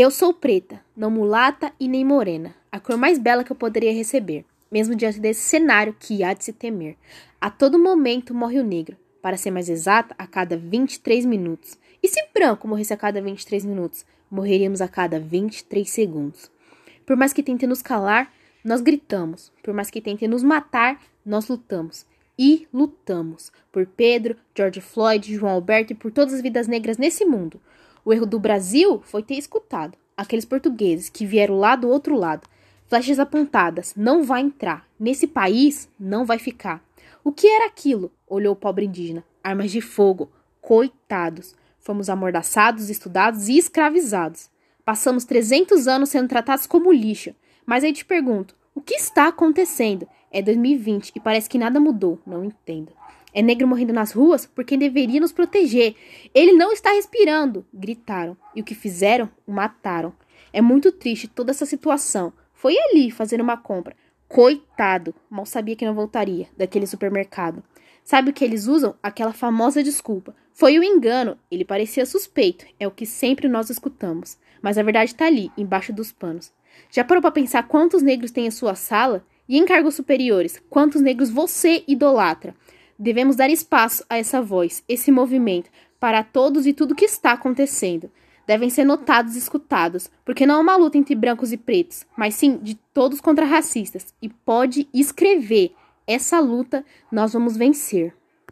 Eu sou preta, não mulata e nem morena, a cor mais bela que eu poderia receber, mesmo diante desse cenário que há de se temer. A todo momento morre o negro, para ser mais exata, a cada 23 minutos. E se branco morresse a cada 23 minutos? Morreríamos a cada 23 segundos. Por mais que tentem nos calar, nós gritamos. Por mais que tentem nos matar, nós lutamos. E lutamos. Por Pedro, George Floyd, João Alberto e por todas as vidas negras nesse mundo. O erro do Brasil foi ter escutado aqueles portugueses que vieram lá do outro lado. Flechas apontadas, não vai entrar. Nesse país, não vai ficar. O que era aquilo? Olhou o pobre indígena. Armas de fogo. Coitados. Fomos amordaçados, estudados e escravizados. Passamos 300 anos sendo tratados como lixo. Mas aí te pergunto, o que está acontecendo? É 2020 e parece que nada mudou. Não entendo. É negro morrendo nas ruas por quem deveria nos proteger. Ele não está respirando! Gritaram. E o que fizeram? O mataram. É muito triste toda essa situação. Foi ali fazer uma compra. Coitado! Mal sabia que não voltaria daquele supermercado. Sabe o que eles usam? Aquela famosa desculpa. Foi um engano. Ele parecia suspeito. É o que sempre nós escutamos. Mas a verdade está ali, embaixo dos panos. Já parou para pensar quantos negros tem em sua sala? E em cargos superiores, quantos negros você idolatra? Devemos dar espaço a essa voz, esse movimento, para todos e tudo que está acontecendo. Devem ser notados e escutados, porque não é uma luta entre brancos e pretos, mas sim de todos contra racistas. E pode escrever: essa luta nós vamos vencer.